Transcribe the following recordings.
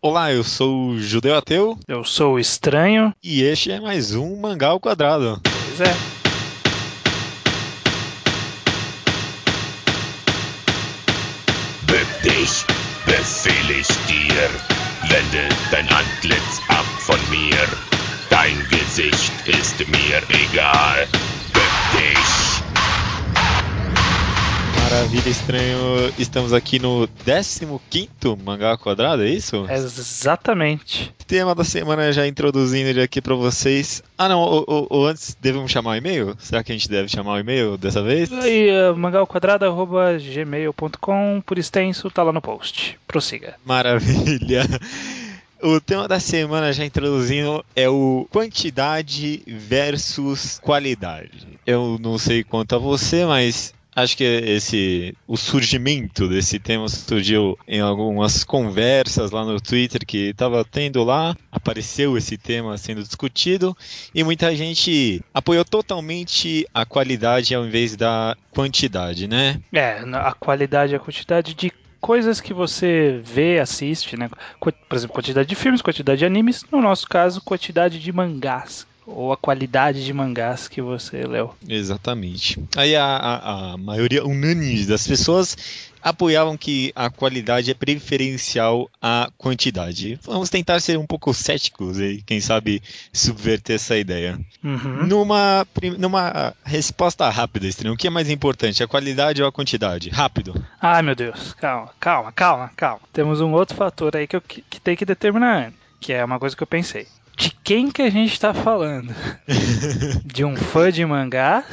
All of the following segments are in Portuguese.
Olá, eu sou o Judeu Ateu Eu sou o estranho. e este é mais um Mangá ao Quadrado. Pois é. Bück dich, befehl ich dir. Wende dein Antlitz ab von mir. Dein Gesicht ist mir egal. Maravilha, estranho. Estamos aqui no 15º Mangá Quadrado, é isso? Exatamente. Tema da semana já introduzindo ele aqui pra vocês. Ah não, o, o- o antes devemos chamar o e-mail? Será que a gente deve chamar o e-mail dessa vez? E uh, mangalquadrado.gmail.com, por extenso, tá lá no post. Prossiga. Maravilha. O tema da semana, já introduzindo, é o quantidade versus qualidade. Eu não sei quanto a você, mas acho que esse o surgimento desse tema surgiu em algumas conversas lá no Twitter que estava tendo lá, apareceu esse tema sendo discutido e muita gente apoiou totalmente a qualidade ao invés da quantidade, né? É, a qualidade a quantidade de coisas que você vê, assiste, né? Por exemplo, quantidade de filmes, quantidade de animes. No nosso caso, quantidade de mangás. Ou a qualidade de mangás que você leu. Exatamente. Aí a, a- a maioria unânime das pessoas apoiavam que a qualidade é preferencial à quantidade. Vamos tentar ser um pouco céticos e, quem sabe, subverter essa ideia. Uhum. Numa, numa resposta rápida, Estranho, o que é mais importante, a qualidade ou a quantidade? Rápido. Ai meu Deus, calma, calma, calma, calma. Temos um outro fator aí que, eu, que, que tem que determinar, que é uma coisa que eu pensei. De quem que a gente tá falando? De um fã de mangás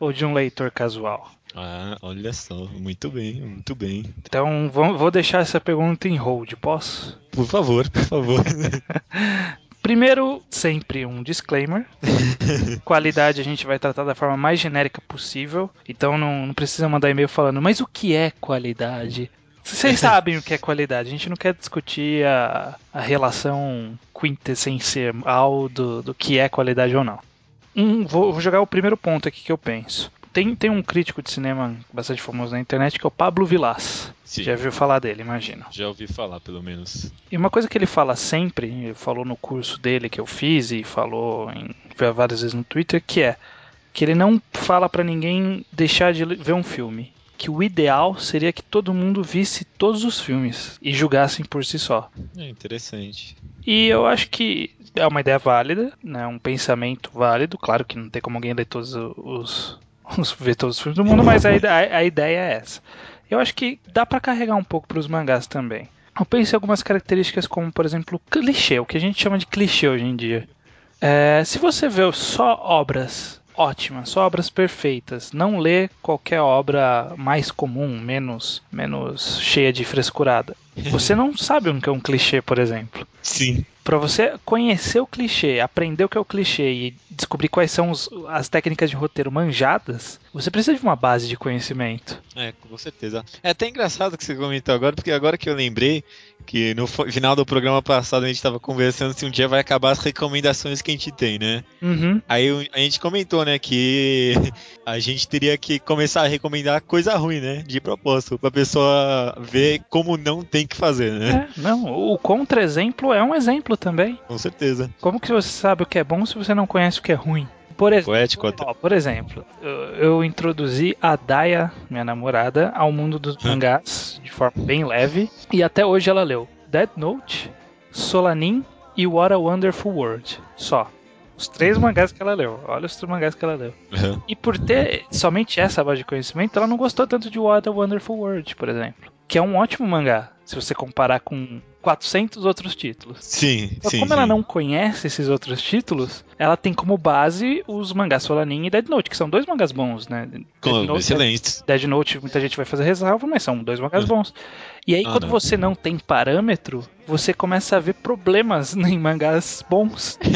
ou de um leitor casual? ah, olha só, muito bem, muito bem. Então vou, vou deixar essa pergunta em hold, posso? Por favor, por favor. Primeiro, sempre um disclaimer. Qualidade a gente vai tratar da forma mais genérica possível. Então não, não precisa mandar e-mail falando, mas o que é qualidade? Vocês sabem o que é qualidade. A gente não quer discutir a, a relação quintessencial do, do que é qualidade ou não. Um, vou, vou jogar o primeiro ponto aqui que eu penso. Tem, tem um crítico de cinema bastante famoso na internet que é o Pablo Vilas. Sim. Já viu falar dele, imagino. Já ouvi falar, pelo menos. E uma coisa que ele fala sempre, ele falou no curso dele que eu fiz e falou em, várias vezes no Twitter, que é que ele não fala pra ninguém deixar de ver um filme. Que o ideal seria que todo mundo visse todos os filmes e julgassem por si só. É interessante. E eu acho que é uma ideia válida, né? um pensamento válido. Claro que não tem como alguém ler todos os, os ver todos os filmes do mundo, mas a, a- a ideia é essa. Eu acho que dá pra carregar um pouco pros mangás também. Eu penso em algumas características como, por exemplo, clichê, o que a gente chama de clichê hoje em dia. É, se você vê só obras ótimas, só obras perfeitas, não lê qualquer obra mais comum, menos, menos cheia de frescurada, você não sabe o que é um clichê, por exemplo. Sim. Pra você conhecer o clichê, aprender o que é o clichê e descobrir quais são os- as técnicas de roteiro manjadas, você precisa de uma base de conhecimento. É, com certeza. É até engraçado que você comentou agora, porque agora que eu lembrei que no final do programa passado a gente estava conversando se um dia vai acabar as recomendações que a gente tem, né? Uhum. Aí a gente comentou, né, que a gente teria que começar a recomendar coisa ruim, né? De propósito, pra pessoa ver como não tem que fazer, né? É, não, o contra-exemplo é um exemplo também. Com certeza. Como que você sabe o que é bom se você não conhece o que é ruim? Por exemplo, Poético até. Ó, por exemplo, eu, eu introduzi a Daya, minha namorada, ao mundo dos mangás de forma bem leve e até hoje ela leu Dead Note, Solanin e What a Wonderful World. Só. Os três mangás que ela leu. Olha os três mangás que ela leu. Uhum. E por ter somente essa base de conhecimento, ela não gostou tanto de What a Wonderful World, por exemplo. Que é um ótimo mangá, se você comparar com 400 outros títulos. Sim, Então, sim. como ela sim. não conhece esses outros títulos, ela tem como base os mangás Solanin e Dead Note, que são dois mangás bons, né? Dead Com- Note, Excelente. Dead Note, muita gente vai fazer ressalva, mas são dois mangás bons. E aí, Ah, quando não. você não tem parâmetro, você começa a ver problemas em mangás bons.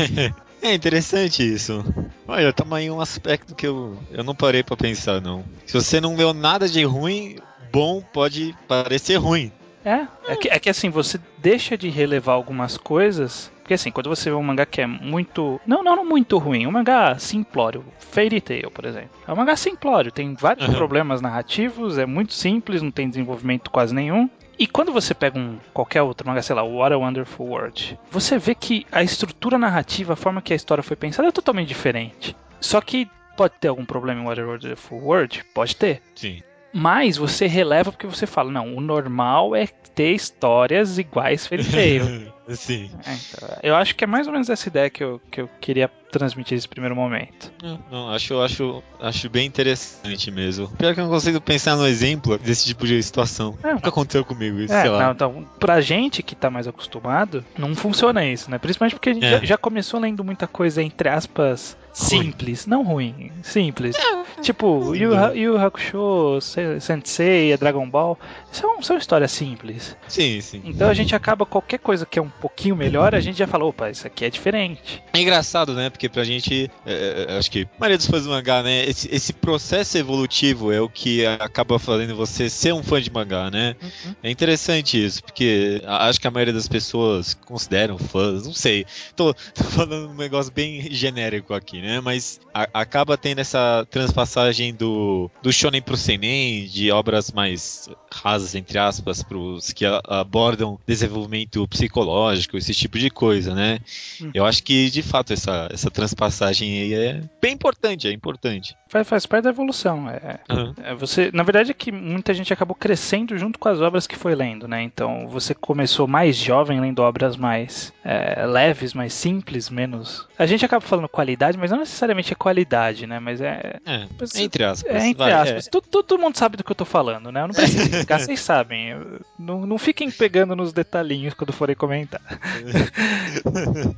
É interessante isso. Olha, tamo aí um aspecto que eu, eu não parei pra pensar, não. Se você não leu nada de ruim, bom pode parecer ruim. É, é que, é que assim, você deixa de relevar algumas coisas. Porque assim, quando você vê um mangá que é muito. Não, não, não muito ruim, um mangá simplório. Fairy Tail, por exemplo. É um mangá simplório, tem vários Uhum. problemas narrativos, é muito simples, não tem desenvolvimento quase nenhum. E quando você pega um qualquer outro mangá, sei lá, What a Wonderful World, você vê que a estrutura narrativa, a forma que a história foi pensada é totalmente diferente. Só que pode ter algum problema em What a Wonderful World? Pode ter. Sim. Mas você releva porque você fala, não, o normal é ter histórias iguais Fairy Tail. Sim. É, então, eu acho que é mais ou menos essa ideia que eu, que eu queria transmitir nesse primeiro momento. Não, não, acho, acho, acho bem interessante mesmo. Pior que eu não consigo pensar no exemplo desse tipo de situação. É, Nunca aconteceu comigo isso, É, sei lá. não, então, pra gente que tá mais acostumado, não funciona isso, né? Principalmente porque a gente É. já, já começou lendo muita coisa, entre aspas, simples. Não ruim, simples. tipo, Yu, Yu Hakusho, Se- Sensei, Dragon Ball, são, são histórias simples. Sim, sim. Então a gente acaba, qualquer coisa que é um pouquinho melhor, a gente já fala, opa, isso aqui é diferente. É engraçado, né? Porque pra gente, é, é, acho que a maioria dos fãs do mangá, né? Esse, esse processo evolutivo é o que acaba fazendo você ser um fã de mangá, né? É interessante isso, porque acho que a maioria das pessoas consideram fãs, não sei. Tô, tô falando um negócio bem genérico aqui, né? Mas a- acaba tendo essa transpassagem do, do shonen pro seinen, de obras mais rasas, entre aspas, pros que a- abordam desenvolvimento psicológico, esse tipo de coisa, né? Hum. Eu acho que, de fato, essa, essa transpassagem aí é bem importante, é importante. Faz, faz parte da evolução. É, Aham. É, você, na verdade é que muita gente acabou crescendo junto com as obras que foi lendo, né? Então você começou mais jovem lendo obras mais é, leves, mais simples, menos. A gente acaba falando qualidade, mas não necessariamente é qualidade, né? Mas é. É, entre aspas. É, entre vai, aspas. Todo, todo mundo sabe do que eu tô falando, né? Eu não preciso explicar, vocês sabem. Não, não fiquem pegando nos detalhinhos quando forem comentar.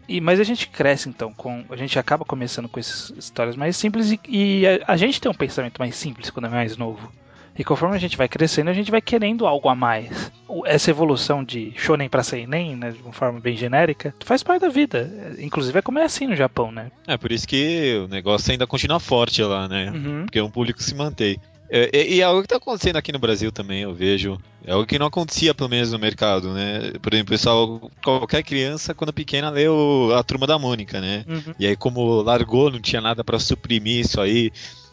E, mas a gente cresce então com. A gente acaba começando com essas histórias mais simples e, e a, a gente tem um pensamento mais simples quando é mais novo. E conforme a gente vai crescendo, a gente vai querendo algo a mais. Essa evolução de shonen pra seinen, né, de uma forma bem genérica, faz parte da vida. É, Inclusive é como é assim no Japão, né? É por isso que o negócio ainda continua forte lá, né? Uhum. Porque um público se mantém. É, e, e é algo que tá acontecendo aqui no Brasil também, eu vejo. É algo que não acontecia, pelo menos, no mercado, né? Por exemplo, pessoal, qualquer criança, quando pequena, leu a Turma da Mônica, né? Uhum. E aí, como largou, não tinha nada pra suprimir isso aí,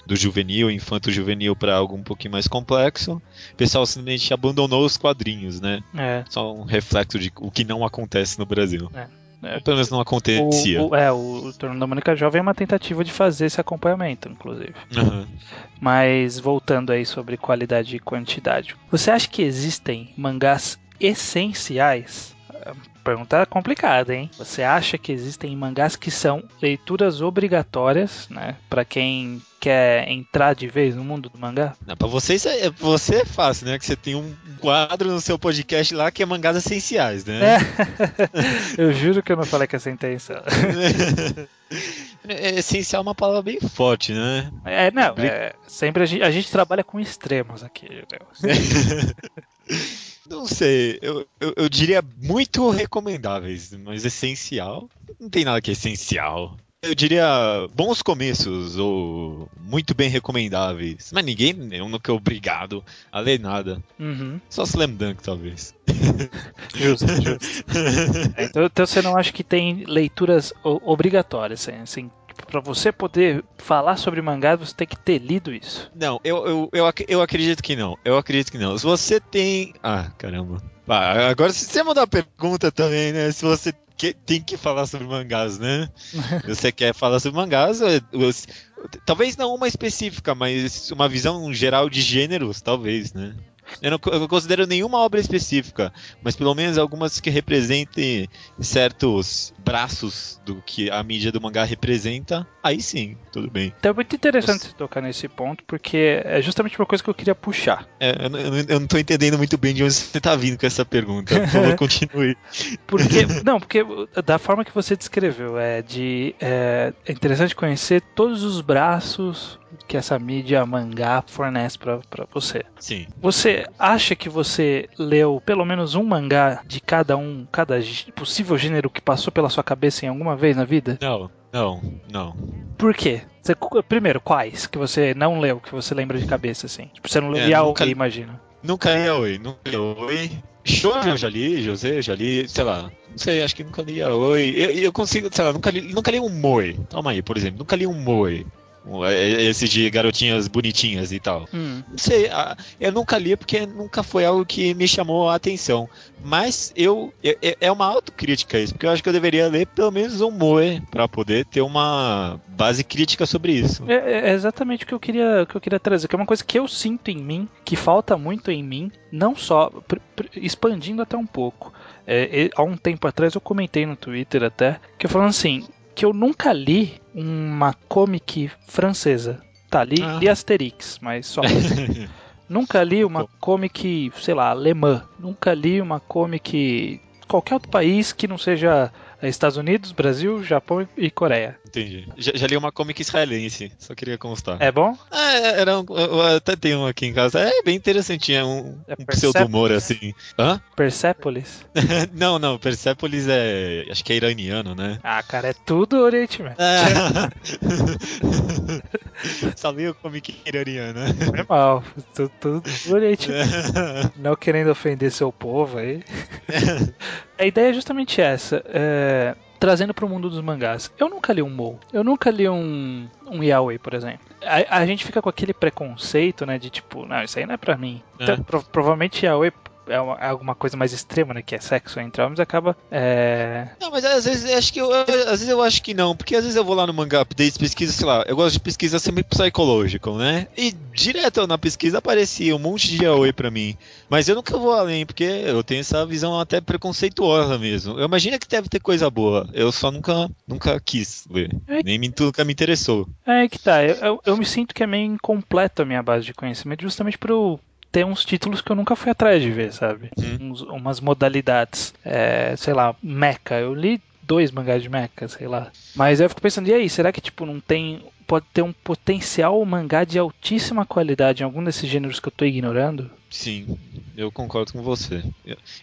do juvenil, infanto-juvenil, pra algo um pouquinho mais complexo, o pessoal simplesmente abandonou os quadrinhos, né? É. Só um reflexo de o que não acontece no Brasil. É. Ou pelo menos não acontecia. O, o- é, o, o Torno da Mônica Jovem é uma tentativa de fazer esse acompanhamento, inclusive. Aham. Mas voltando aí sobre qualidade e quantidade. Você acha que existem mangás essenciais? É Pergunta complicada, hein? Você acha que existem mangás que são leituras obrigatórias, né? Pra quem quer entrar de vez no mundo do mangá? Pra você, isso é, você é fácil, né? Que você tem um quadro no seu podcast lá que é mangás essenciais, né? Eu juro que eu não falei com essa intenção. É, essencial é uma palavra bem forte, né? É, não, é, sempre a gente, a gente trabalha com extremos aqui, né? Não sei, eu, eu, eu diria muito recomendáveis, mas essencial. Não tem nada que é essencial. Eu diria bons começos ou muito bem recomendáveis. Mas ninguém eu nunca é obrigado a ler nada. Uhum. Só Slam Dunk, talvez. Justo, justo. Então, então você não acha que tem leituras obrigatórias, assim, assim para você poder falar sobre mangá, você tem que ter lido isso. Não, eu, eu, eu, ac- eu acredito que não. Eu acredito que não. Se você tem. Ah, caramba. Ah, agora, se você mandar uma pergunta também, né? Se você que- tem que falar sobre mangás, né? você quer falar sobre mangás, é, talvez não uma específica, mas uma visão geral de gêneros, talvez, né? Eu não, eu não considero nenhuma obra específica, mas pelo menos algumas que representem certos braços do que a mídia do mangá representa, aí sim, tudo bem. Então é muito interessante você tocar nesse ponto, porque é justamente uma coisa que eu queria puxar. É, eu, não- eu eu não tô entendendo muito bem de onde você tá vindo com essa pergunta. Por favor, continue. Porque, não, porque da forma que você descreveu, é de é, é interessante conhecer todos os braços que essa mídia mangá fornece pra pra você. Sim. Você acha que você leu pelo menos um mangá de cada um, cada possível gênero que passou pela sua cabeça em alguma vez na vida? Não, não, não. Por quê? Você- primeiro, quais que você não leu, que você lembra de cabeça, assim? Tipo, você não leu É, Yaoi, nunca- imagina. Nunca li Oi, nunca li Oi. Shoujo eu já li, José eu já li, sei lá. Não sei, acho que nunca li Oi. Eu, eu consigo, sei lá, nunca li, nunca li um Moe. Calma aí, por exemplo, nunca li um Moe. É- Esse de garotinhas bonitinhas e tal. Hum. Não sei, eu nunca li porque nunca foi algo que me chamou a atenção. Mas eu é- é- é uma autocrítica isso, porque eu acho que eu deveria ler pelo menos um Moe pra poder ter uma base crítica sobre isso. É, é exatamente o que eu queria, o que eu queria trazer, que é uma coisa que eu sinto em mim, que falta muito em mim, não só pr- pr- expandindo até um pouco. É, e- há um tempo atrás eu comentei no Twitter até que eu falando assim que eu nunca li uma comic francesa. Tá, li, Ah. li Asterix, mas só. nunca li uma comic, sei lá, alemã. Nunca li uma comic qualquer outro país que não seja Estados Unidos, Brasil, Japão e Coreia. Entendi. Já, já li uma comic israelense, só queria constar. É bom? É, era um, eu até tenho um aqui em casa. É bem interessantinho, é um, É um pseudo-humor assim. Hã? Persepolis? não, não, Persepolis é. Acho que é iraniano, né? Ah, cara, é tudo Oriente Médio. Sabia o comic iraniano, né? Tudo, tudo, tudo Oriente Médio. Não querendo ofender seu povo aí. A ideia é justamente essa. é, Trazendo para o mundo dos mangás. Eu nunca li um Mou. Eu nunca li um, um Yaoi, por exemplo. A, a gente fica com aquele preconceito, né? De tipo, não, isso aí não é pra mim. Então, É. pro- provavelmente Yaoi é, uma- é alguma coisa mais extrema, né? Que é sexo entre homens, acaba. É... Não, mas às vezes acho que eu, às vezes eu acho que não, porque às vezes eu vou lá no manga updates, pesquisa, sei lá, eu gosto de pesquisa sempre psychological, né? E direto na pesquisa aparecia um monte de yaoi pra mim. Mas eu nunca vou além, porque eu tenho essa visão até preconceituosa mesmo. Eu imagino que deve ter coisa boa. Eu só nunca, nunca quis ler. É. Nem me, nunca me interessou. É que tá, eu, eu, eu me sinto que é meio incompleto a minha base de conhecimento, justamente por eu ter uns títulos que eu nunca fui atrás de ver, sabe? Uhum. Uns- umas modalidades. É, sei lá, mecha. Eu li dois mangás de mecha, sei lá. Mas eu fico pensando, e aí, será que tipo não tem. Pode ter um potencial mangá de altíssima qualidade em algum desses gêneros que eu tô ignorando? Sim, eu concordo com você.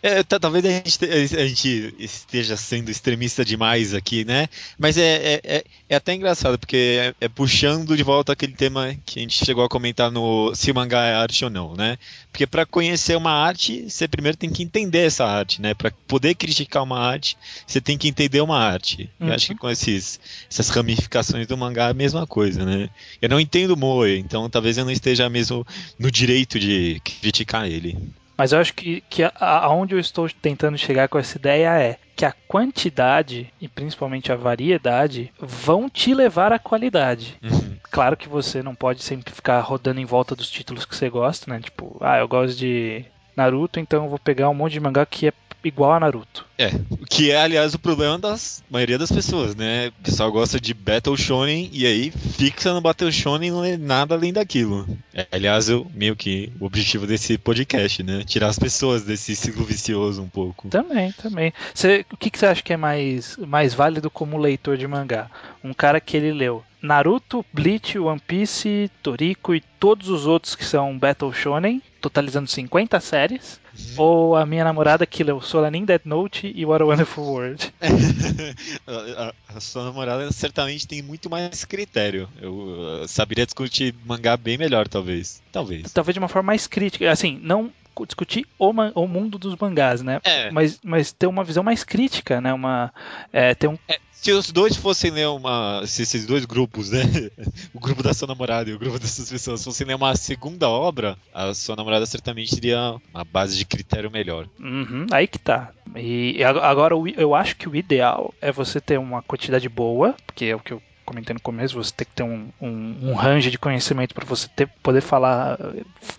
É, tá- talvez a gente, te- a gente esteja sendo extremista demais aqui, né? Mas é, é, é- é até engraçado, porque é, é puxando de volta aquele tema que a gente chegou a comentar no se o mangá é arte ou não, né? Porque para conhecer uma arte, você primeiro tem que entender essa arte, né? Para poder criticar uma arte, você tem que entender uma arte. Uhum. Eu acho que com esses, essas ramificações do mangá é a mesma coisa, né? Eu não entendo Moe, então talvez eu não esteja mesmo no direito de criticar ele. Mas eu acho que, que aonde eu estou tentando chegar com essa ideia é que a quantidade e principalmente a variedade vão te levar à qualidade. Uhum. Claro que você não pode sempre ficar rodando em volta dos títulos que você gosta, né? Tipo, ah, eu gosto de Naruto, então eu vou pegar um monte de mangá que é igual a Naruto. É, o que é, aliás, o problema da maioria das pessoas, né? O pessoal gosta de Battle Shonen e aí fixa no Battle Shonen e não é nada além daquilo. É, aliás, eu, meio que o objetivo desse podcast, né? Tirar as pessoas desse ciclo vicioso um pouco. Também, também. Você, o que, que você acha que é mais, mais válido como leitor de mangá? Um cara que ele leu Naruto, Bleach, One Piece, Toriko e todos os outros que são Battle Shonen, totalizando 50 séries. Ou a minha namorada que leu Solanin Death Note e What a Wonderful World. a, sua namorada certamente tem muito mais critério. Eu uh, saberia discutir mangá bem melhor, talvez. Talvez. Talvez de uma forma mais crítica. Assim, não discutir o, o mundo dos mangás, né? É. Mas, mas ter uma visão mais crítica, né? Uma, é, ter um, Se os dois fossem ler uma. Se esses dois grupos, né? O grupo da sua namorada e o grupo dessas pessoas fossem ler uma segunda obra, a sua namorada certamente teria uma base de critério melhor. Uhum, aí que tá. E ag- agora eu acho que o ideal é você ter uma quantidade boa, porque é o que eu comentei no começo, você tem que ter um, um, um range de conhecimento para você ter, poder falar.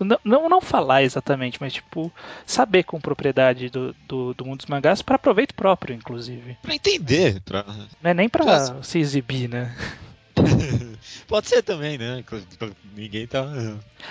Não, não, não falar exatamente, mas tipo, saber com propriedade do, do, do mundo dos mangás para proveito próprio, inclusive. Pra entender, pra. Não é nem pra Claro. se exibir, né? Pode ser também, né? Ninguém tá.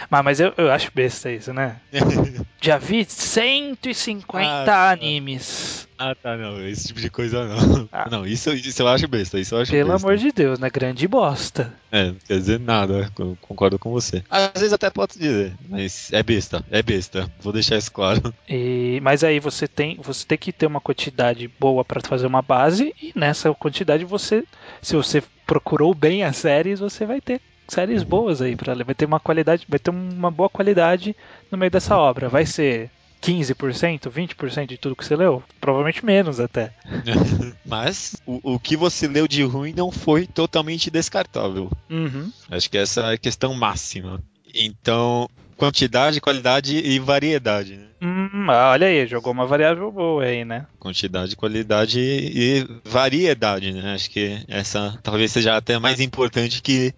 Mas, mas eu, eu acho besta isso, né? Já vi 150 Ah, animes. ah, tá, não. Esse tipo de coisa não. Ah. Não, isso, isso eu acho besta. Isso eu acho Pelo besta. amor de Deus, né? Grande bosta. É, não quer dizer nada, eu concordo com você. Às vezes até posso dizer, mas é besta, é besta. Vou deixar isso claro. E, mas aí você tem, você tem que ter uma quantidade boa para fazer uma base e nessa quantidade você, se você procurou bem as séries, você vai ter séries boas aí para ler. Vai ter uma qualidade, vai ter uma boa qualidade no meio dessa obra. Vai ser 15%, 20% de tudo que você leu? Provavelmente menos até. Mas o, o que você leu de ruim não foi totalmente descartável. Uhum. Acho que essa é a questão máxima. Então, quantidade, qualidade e variedade. Né? Hum, ah, olha aí, jogou uma variável boa aí, né? Quantidade, qualidade e variedade, né? Acho que essa talvez seja até mais importante que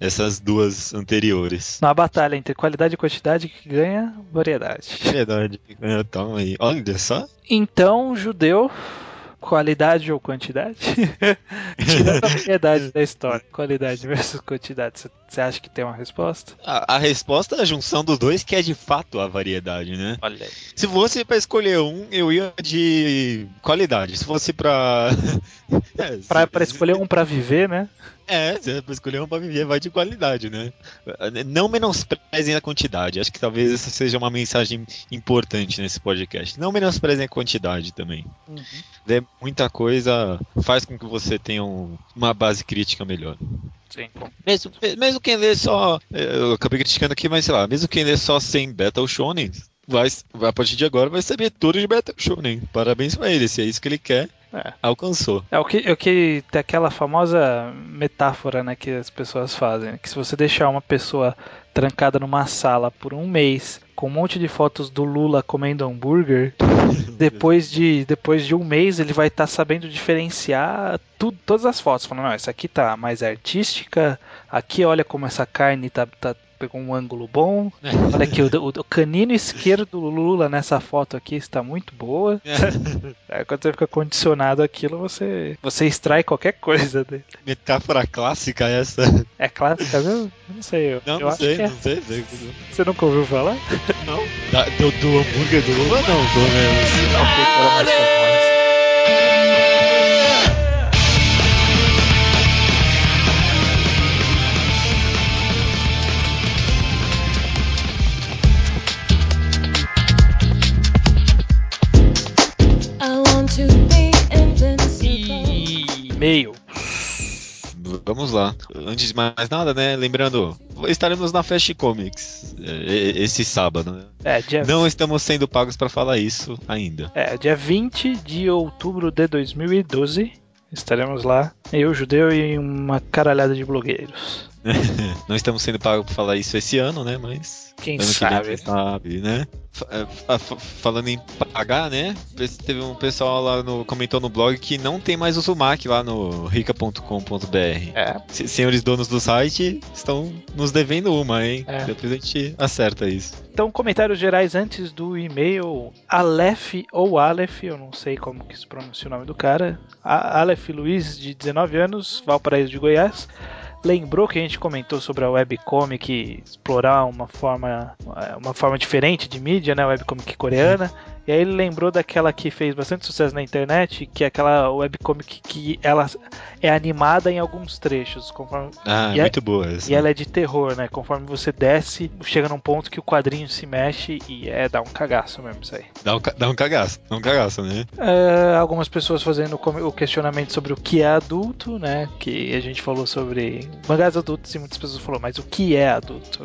essas duas anteriores. Na batalha entre qualidade e quantidade que ganha variedade. Variedade. Então aí, olha só. Então, judeu, qualidade ou quantidade? Tirando a variedade da história, qualidade versus quantidade, você acha que tem uma resposta? A, a, resposta é a junção dos dois, que é de fato a variedade, né? Olha aí. Se fosse para escolher um, eu ia de qualidade. Se fosse pra. é, pra, pra escolher um para viver, né? É, se é pra escolher um pra viver, vai de qualidade, né? Não menosprezem a quantidade. Acho que talvez essa seja uma mensagem importante nesse podcast. Não menosprezem a quantidade também. Uhum. Muita coisa faz com que você tenha um, uma base crítica melhor. Sim. Mesmo, mesmo quem lê só. Eu acabei criticando aqui, mas sei lá, mesmo quem lê só 100 Battle Shonen, vai, a partir de agora vai saber tudo de Battle Shonen. Parabéns pra ele, se é isso que ele quer. É. Alcançou. É o que, é o que tem aquela famosa metáfora né, que as pessoas fazem: que se você deixar uma pessoa trancada numa sala por um mês com um monte de fotos do Lula comendo hambúrguer, depois de, depois de um mês ele vai estar tá sabendo diferenciar tudo, todas as fotos. Falando, não, essa aqui tá mais artística, aqui olha como essa carne tá, tá pegou um ângulo bom. É. Olha aqui, o, o, o, canino esquerdo do Lula nessa foto aqui está muito boa. É. quando você fica condicionado aquilo, você, você extrai qualquer coisa dele. Metáfora clássica essa. É clássica, viu? Não sei. Eu, não, eu não, sei, é. não sei, sei, Você nunca ouviu falar? Não. Da, do, do hambúrguer do Lula, não. Do, né? Não, que era mais famoso. E-mail. Vamos lá. Antes de mais nada, né? Lembrando, estaremos na Fast Comics é, esse sábado. Né? É, dia... Não estamos sendo pagos para falar isso ainda. É, dia 20 de outubro de 2012. Estaremos lá, eu, judeu e uma caralhada de blogueiros. Não estamos sendo pagos para falar isso esse ano, né? Mas. Quem sabe? Quem sabe, né? É, falando em pagar, né? Teve um pessoal lá no comentou no blog que não tem mais o Sumac lá no rica.com.br. É. Senhores donos do site estão nos devendo uma, hein? É. Depois a gente acerta isso. Então, comentários gerais antes do e-mail. Aleph ou Aleph, eu não sei como que se pronuncia o nome do cara. Aleph Luiz, de 19 anos, Valparaíso de Goiás lembrou que a gente comentou sobre a webcomic explorar uma forma, uma forma diferente de mídia, né? Webcomic coreana. E aí ele lembrou daquela que fez bastante sucesso na internet, que é aquela webcomic que ela é animada em alguns trechos. Conforme... Ah, e é muito é, boa essa. E ela é de terror, né? Conforme você desce, chega num ponto que o quadrinho se mexe e é dá um cagaço mesmo isso aí. Dá um, dá um cagaço, dá um cagaço, né? É, algumas pessoas fazendo o questionamento sobre o que é adulto, né? Que a gente falou sobre mangás adultos e muitas pessoas falaram, mas o que é adulto?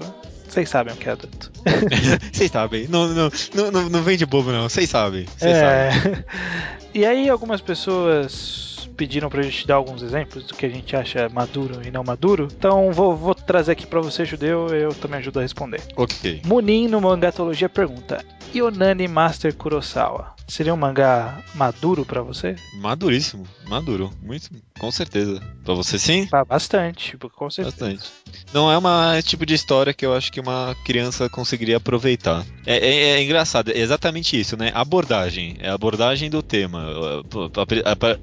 Vocês sabem o que é adulto. Vocês sabem. Não, não, não, não vem de bobo, não. Vocês sabem. É... sabem. E aí, algumas pessoas pediram pra gente dar alguns exemplos do que a gente acha maduro e não maduro. Então, vou, vou trazer aqui pra você, judeu, eu também ajudo a responder. Ok. Munin, no Mangatologia, pergunta: Yonani Master Kurosawa seria um mangá maduro para você? Maduríssimo, maduro, muito, com certeza. Para você sim? Bastante, com certeza. Bastante. Não é uma tipo de história que eu acho que uma criança conseguiria aproveitar. É, é, é engraçado, é exatamente isso, né? Abordagem, é a abordagem do tema.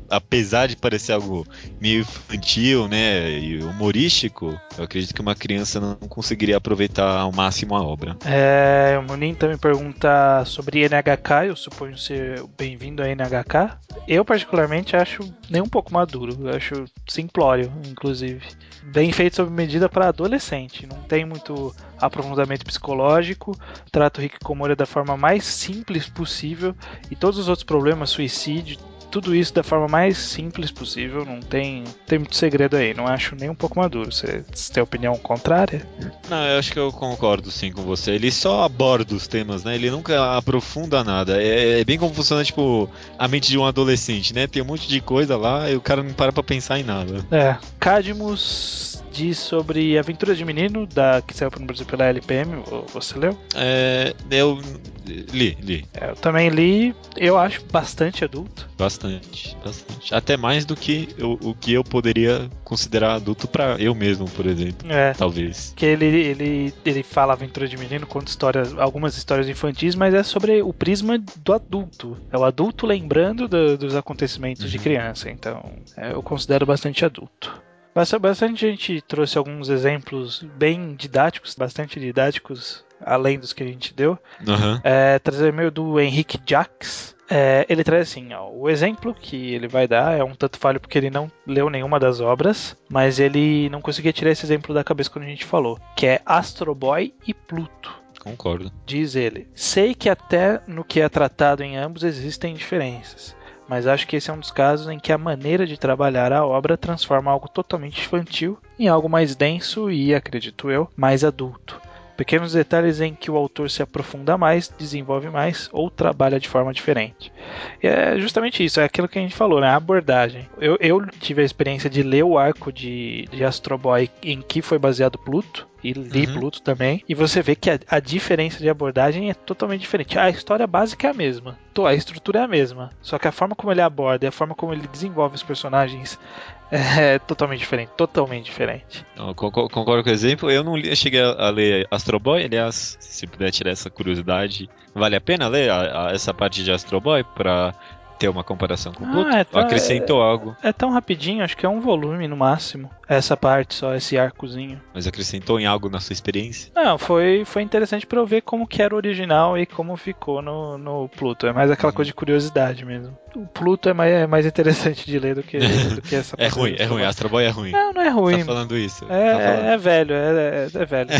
Apesar de parecer algo meio infantil, né, e humorístico, eu acredito que uma criança não conseguiria aproveitar ao máximo a obra. É, o Munin também pergunta sobre NHK, eu suponho ser bem-vindo a NHK. Eu, particularmente, acho nem um pouco maduro. Eu acho simplório, inclusive. Bem feito sob medida para adolescente. Não tem muito aprofundamento psicológico. Trata o Rick Komori da forma mais simples possível. E todos os outros problemas, suicídio, tudo isso da forma mais simples possível, não tem, tem muito segredo aí, não acho nem um pouco maduro. Você, você tem opinião contrária? Não, eu acho que eu concordo sim com você. Ele só aborda os temas, né? Ele nunca aprofunda nada. É, é bem como funciona, tipo, a mente de um adolescente, né? Tem um monte de coisa lá e o cara não para pra pensar em nada. É. Cadmus diz sobre Aventuras de Menino, da, que saiu no Brasil pela LPM. Você leu? É, eu li, li. É, eu também li, eu acho bastante adulto. Bastante, bastante. Até mais do que eu, o que eu poderia considerar adulto para eu mesmo, por exemplo. É. Talvez. Que ele, ele, ele fala Aventura de Menino, conta histórias, algumas histórias infantis, mas é sobre o prisma do adulto. É o adulto lembrando do, dos acontecimentos uhum. de criança. Então, é, eu considero bastante adulto. Bastante gente trouxe alguns exemplos bem didáticos, bastante didáticos, além dos que a gente deu. Uhum. É, trazer meio do Henrique Jacques. É, ele traz assim, ó, o exemplo que ele vai dar é um tanto falho porque ele não leu nenhuma das obras, mas ele não conseguia tirar esse exemplo da cabeça quando a gente falou, que é Astro Boy e Pluto. Concordo. Diz ele: Sei que até no que é tratado em ambos existem diferenças, mas acho que esse é um dos casos em que a maneira de trabalhar a obra transforma algo totalmente infantil em algo mais denso e, acredito eu, mais adulto. Pequenos detalhes em que o autor se aprofunda mais, desenvolve mais ou trabalha de forma diferente. E é justamente isso, é aquilo que a gente falou, né? A abordagem. Eu, eu tive a experiência de ler o arco de, de Astro Boy em que foi baseado Pluto, e li uhum. Pluto também, e você vê que a, a, diferença de abordagem é totalmente diferente. A história básica é a mesma, a estrutura é a mesma, só que a forma como ele aborda e a forma como ele desenvolve os personagens é totalmente diferente, totalmente diferente. concordo com o exemplo. Eu não li, cheguei a ler Astro Boy, aliás, se puder tirar essa curiosidade, vale a pena ler a, a, essa parte de Astro Boy para ter uma comparação com o Pluto? Ah, é tão, acrescentou é, algo? É tão rapidinho, acho que é um volume no máximo. Essa parte só, esse arcozinho. Mas acrescentou em algo na sua experiência? Não, foi, foi interessante para eu ver como que era o original e como ficou no, no Pluto. É mais aquela uhum. coisa de curiosidade mesmo. O Pluto é mais, é mais interessante de ler do que, do que essa É ruim, é ruim. Astro Boy é ruim. Não, não é ruim. Tá falando isso. É, tá falando. é, velho, é, é, é velho.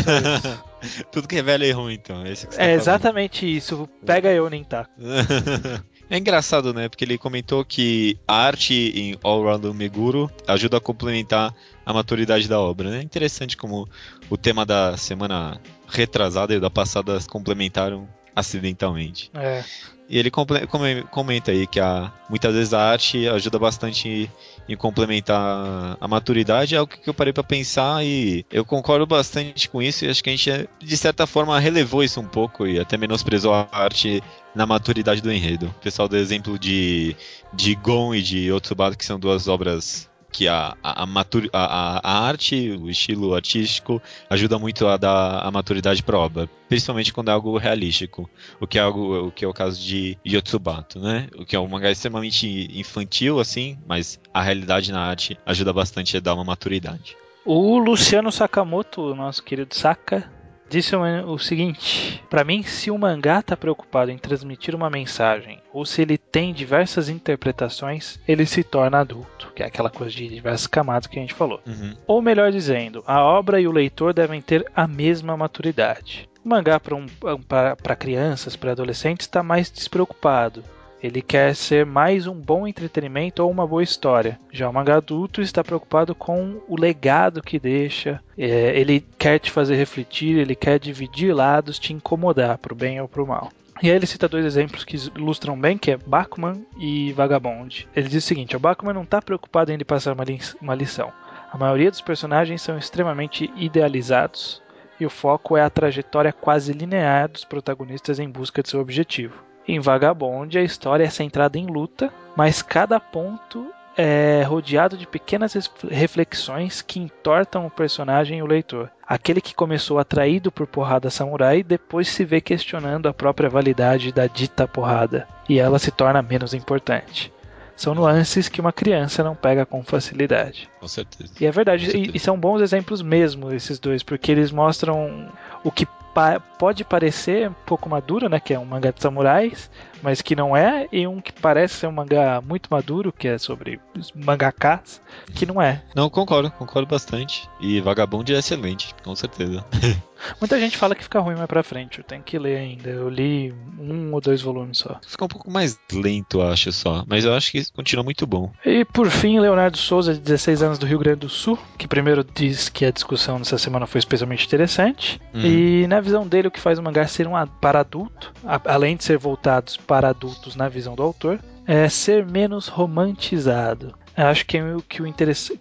Tudo que é velho é ruim, então. É, é tá exatamente isso. Pega eu, nem tá. É engraçado, né? Porque ele comentou que a arte em All Round Meguro ajuda a complementar a maturidade da obra, né? Interessante como o tema da semana retrasada e da passada complementaram acidentalmente. É. E ele comenta aí que a, muitas vezes a arte ajuda bastante em complementar a maturidade. É algo que eu parei para pensar e eu concordo bastante com isso. E acho que a gente, de certa forma, relevou isso um pouco e até menosprezou a arte na maturidade do enredo. O pessoal do exemplo de, de Gon e de Otsubado, que são duas obras que a, a, a, a, a, arte, o estilo artístico, ajuda muito a dar a maturidade para a obra, principalmente quando é algo realístico, o que é algo, o que é o caso de Yotsubato, né? O que é um mangá extremamente infantil assim, mas a realidade na arte ajuda bastante a dar uma maturidade. O Luciano Sakamoto, nosso querido Saka, disse o seguinte: para mim, se o mangá está preocupado em transmitir uma mensagem ou se ele tem diversas interpretações, ele se torna adulto, que é aquela coisa de diversas camadas que a gente falou. Uhum. Ou melhor dizendo, a obra e o leitor devem ter a mesma maturidade. O mangá para um, crianças, para adolescentes, está mais despreocupado. Ele quer ser mais um bom entretenimento ou uma boa história. Já o mangá adulto está preocupado com o legado que deixa. É, ele quer te fazer refletir, ele quer dividir lados, te incomodar, pro bem ou pro mal. E aí ele cita dois exemplos que ilustram bem, que é Bakuman e Vagabond. Ele diz o seguinte, o Bakuman não está preocupado em lhe passar uma, li uma lição. A maioria dos personagens são extremamente idealizados e o foco é a trajetória quase linear dos protagonistas em busca de seu objetivo. Em Vagabond, a história é centrada em luta, mas cada ponto é rodeado de pequenas reflexões que entortam o personagem e o leitor. Aquele que começou atraído por porrada samurai depois se vê questionando a própria validade da dita porrada, e ela se torna menos importante. São nuances que uma criança não pega com facilidade. Com certeza. E é verdade, e, e, são bons exemplos mesmo esses dois, porque eles mostram o que pode parecer um pouco maduro, né, que é um mangá de samurais, mas que não é, e um que parece ser um mangá muito maduro, que é sobre mangakas, que não é. Não, concordo, concordo bastante. E Vagabond é excelente, com certeza. Muita gente fala que fica ruim mais pra frente, eu tenho que ler ainda. Eu li um ou dois volumes só. Fica um pouco mais lento, acho só. Mas eu acho que continua muito bom. E por fim, Leonardo Souza, de 16 anos do Rio Grande do Sul, que primeiro diz que a discussão nessa semana foi especialmente interessante. Hum. E na visão dele, o que faz o mangá ser um para adulto, além de ser voltados para adultos na visão do autor, é ser menos romantizado. Eu acho que, é que,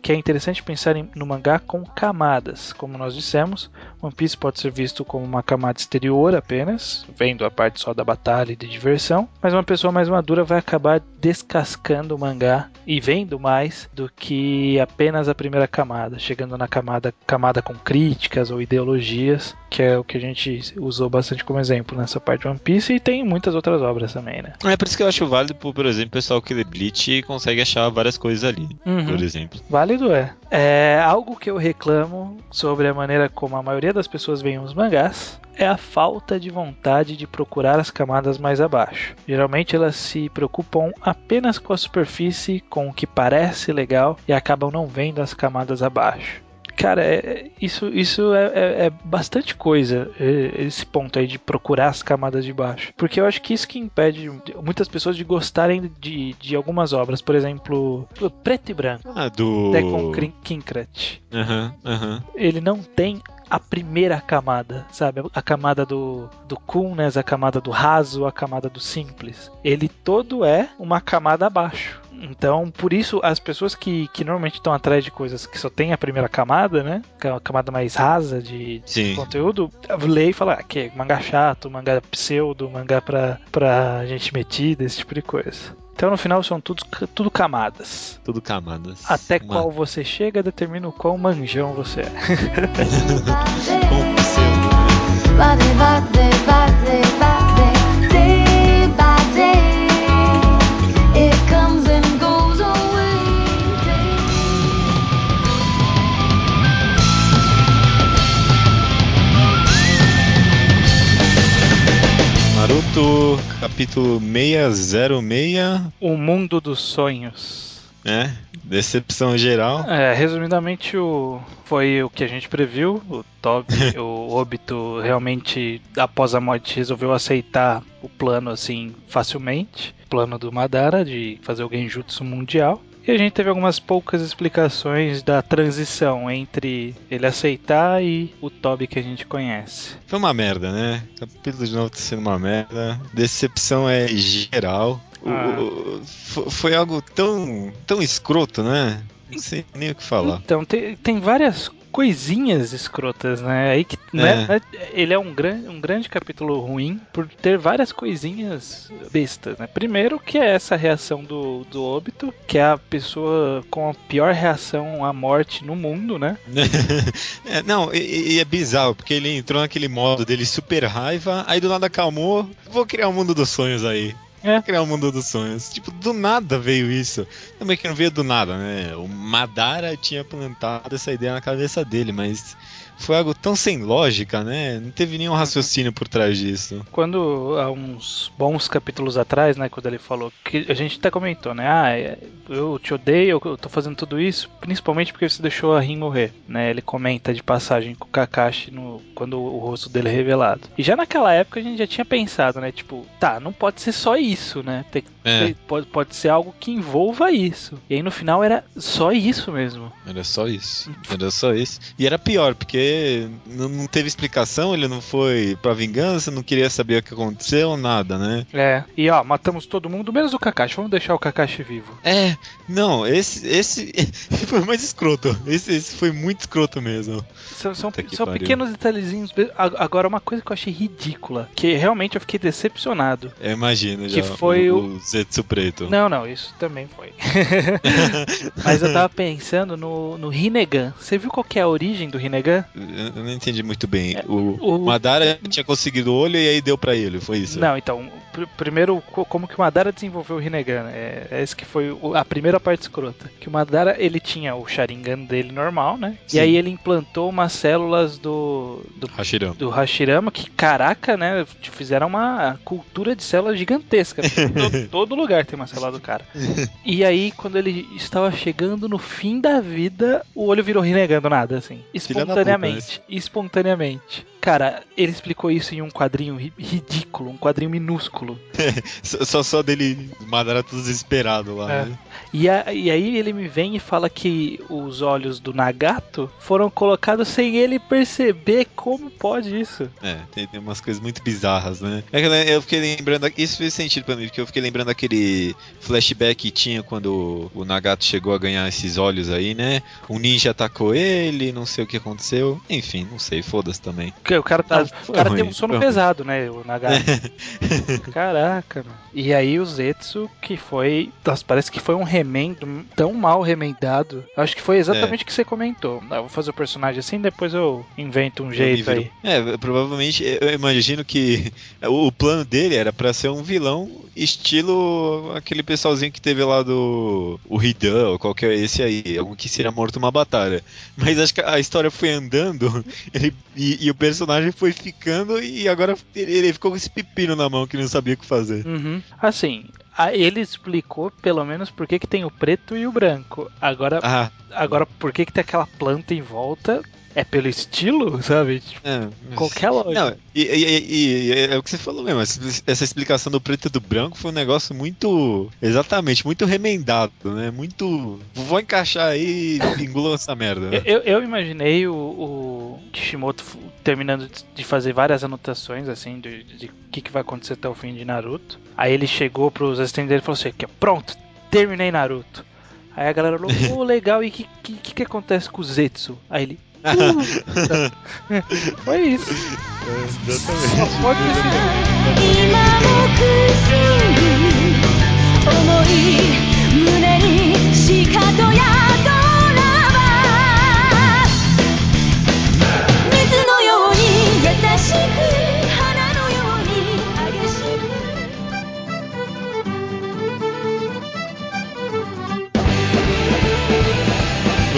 que é interessante pensar em- no mangá com camadas. Como nós dissemos, One Piece pode ser visto como uma camada exterior apenas, vendo a parte só da batalha e de diversão, mas uma pessoa mais madura vai acabar descascando o mangá e vendo mais do que apenas a primeira camada, chegando na camada, camada com críticas ou ideologias, que é o que a gente usou bastante como exemplo nessa parte de One Piece e tem muitas outras obras também, né? É por isso que eu acho válido, por, exemplo, o pessoal que lê Bleach consegue achar várias coisas ali, Uhum. por exemplo. Válido é. É algo que eu reclamo sobre a maneira como a maioria das pessoas veem os mangás é a falta de vontade de procurar as camadas mais abaixo. Geralmente elas se preocupam apenas com a superfície, com o que parece legal e acabam não vendo as camadas abaixo. Cara, é- isso, isso é, é- é bastante coisa, é, esse ponto aí de procurar as camadas de baixo. Porque eu acho que isso que impede muitas pessoas de gostarem de, de algumas obras. Por exemplo, Preto e Branco. Ah, do. Krin- Kinkrat. Aham, aham. Ele não tem a primeira camada, sabe? A camada do, do coolness, a camada do raso, a camada do simples. Ele todo é uma camada abaixo. Então, por isso, as pessoas que, que normalmente estão atrás de coisas que só tem a primeira camada, né? Que é uma camada mais rasa de, de conteúdo, lê e fala ah, que é mangá chato, mangá pseudo, mangá pra, pra gente metida, esse tipo de coisa. Então, no final, são tudo, tudo camadas. Tudo camadas. Até Uma- qual você chega determina o quão manjão você é. Com pseudo, Naruto, capítulo 606, O mundo dos sonhos. né? Decepção geral. É, resumidamente, o, foi o que a gente previu. O Toby, o Obito, realmente, após a morte, resolveu aceitar o plano assim facilmente. O plano do Madara de fazer o Genjutsu mundial. E a gente teve algumas poucas explicações da transição entre ele aceitar e o Toby que a gente conhece. Foi uma merda, né? Capítulo de novo tá sendo uma merda. Decepção é geral. O- Ah. o- fo- foi algo tão, tão escroto, né? Não sei nem o que falar. Então, tem, tem várias coisinhas escrotas, né? Aí que, né, né, ele é um, gran, um grande capítulo ruim por ter várias coisinhas bestas, né? Primeiro que é essa reação do, do Obito, que é a pessoa com a pior reação à morte no mundo, né? É, não, e, e é bizarro, porque ele entrou naquele modo dele super raiva, aí do nada acalmou, vou criar um mundo dos sonhos aí. É. Criar um mundo dos sonhos. Tipo, do nada veio isso. Também que não veio do nada, né? O Madara tinha plantado essa ideia na cabeça dele, mas foi algo tão sem lógica, né? Não teve nenhum raciocínio por trás disso. Quando há uns bons capítulos atrás, né, quando ele falou que a gente até comentou, né, ah, é, eu te odeio, eu tô fazendo tudo isso, principalmente porque você deixou a Rin morrer, né? Ele comenta de passagem com o Kakashi no quando o rosto dele é revelado. E já naquela época a gente já tinha pensado, né, tipo, tá, não pode ser só isso, né? Tem, É. tem- pode, pode ser algo que envolva isso. E aí no final era só isso mesmo. Era só isso. Era só isso. E era pior, porque não, não teve explicação, ele não foi pra vingança, não queria saber o que aconteceu, nada, né? É. E ó, matamos todo mundo, menos o Kakashi. Vamos deixar o Kakashi vivo. É, não, esse, esse foi mais escroto. Esse, esse foi muito escroto mesmo. São, são, que são pequenos detalhezinhos. Agora, uma coisa que eu achei ridícula, que realmente eu fiquei decepcionado. Eu imagino Que já. foi o, o- Zetsu Preto. Não, não, isso também foi. Mas eu tava pensando no, no Rinnegan. Você viu qual que é a origem do Rinnegan? Eu não entendi muito bem. É, o, o- Madara tinha conseguido o olho e aí deu pra ele, foi isso? Não, então, pr- primeiro, co- como que o Madara desenvolveu o Rinnegan? É, é esse que foi o- a primeira parte escrota. Que o Madara, ele tinha o Sharingan dele normal, né? Sim. E aí ele implantou umas células do, do Hashirama. do Hashirama, que caraca, né? Fizeram uma cultura de células gigantesca todo, todo lugar tem uma selada do cara. E aí, quando ele estava chegando no fim da vida, o olho virou renegando nada, assim. Filha puta, Espontaneamente. Espontaneamente. Cara, ele explicou isso em um quadrinho ri- ridículo, um quadrinho minúsculo. Só, só, dele, Madara todo desesperado lá, É. né? E, a- e aí ele me vem e fala que os olhos do Nagato foram colocados sem ele perceber como pode isso. É, tem, tem umas coisas muito bizarras, né? É que eu- fiquei lembrando, isso fez sentido pra mim, porque eu fiquei lembrando daquele flashback que tinha quando o Nagato chegou a ganhar esses olhos aí, né? Um ninja atacou ele, não sei o que aconteceu. Enfim, não sei, foda-se também. Porque o cara, tá, Não, o foi cara ruim, tem um sono ruim. pesado, né? O Nagato. Caraca, mano. E aí o Zetsu, que foi. Nossa, parece que foi um remendo tão mal remendado. Acho que foi exatamente o que você comentou. Ah, vou fazer o personagem assim, depois eu invento um jeito Eu me aí. É, provavelmente eu imagino que o, plano dele era pra ser um vilão estilo aquele pessoalzinho que teve lá do o Hidan ou qualquer esse aí, algum que seria morto numa batalha. Mas acho que a história foi andando ele- e, e o personagem foi ficando e agora ele, ele ficou com esse pepino na mão que não sabia o que fazer. Uhum. Assim, ele explicou pelo menos por que, que tem o preto e o branco. Agora, Ah, agora por que, que tem aquela planta em volta? É pelo estilo, sabe? Tipo, é. qualquer lógica. Não, e, e- e- é o que você falou mesmo. essa- explicação do preto e do branco foi um negócio muito. Exatamente, muito remendado, né? Muito. Vou encaixar aí e engula essa merda. né? Eu, eu imaginei o, o Kishimoto terminando de- de fazer várias anotações, assim, de o que, que vai acontecer até o fim de Naruto. Aí ele chegou pros assistentes dele e falou assim: "Aqui, ó, pronto, terminei Naruto. Aí a galera falou, pô, legal, e o que, que, que, que acontece com o Zetsu? Aí ele. "Puta." Foi isso. Só pode ser. 今も苦しむ思い胸にしかと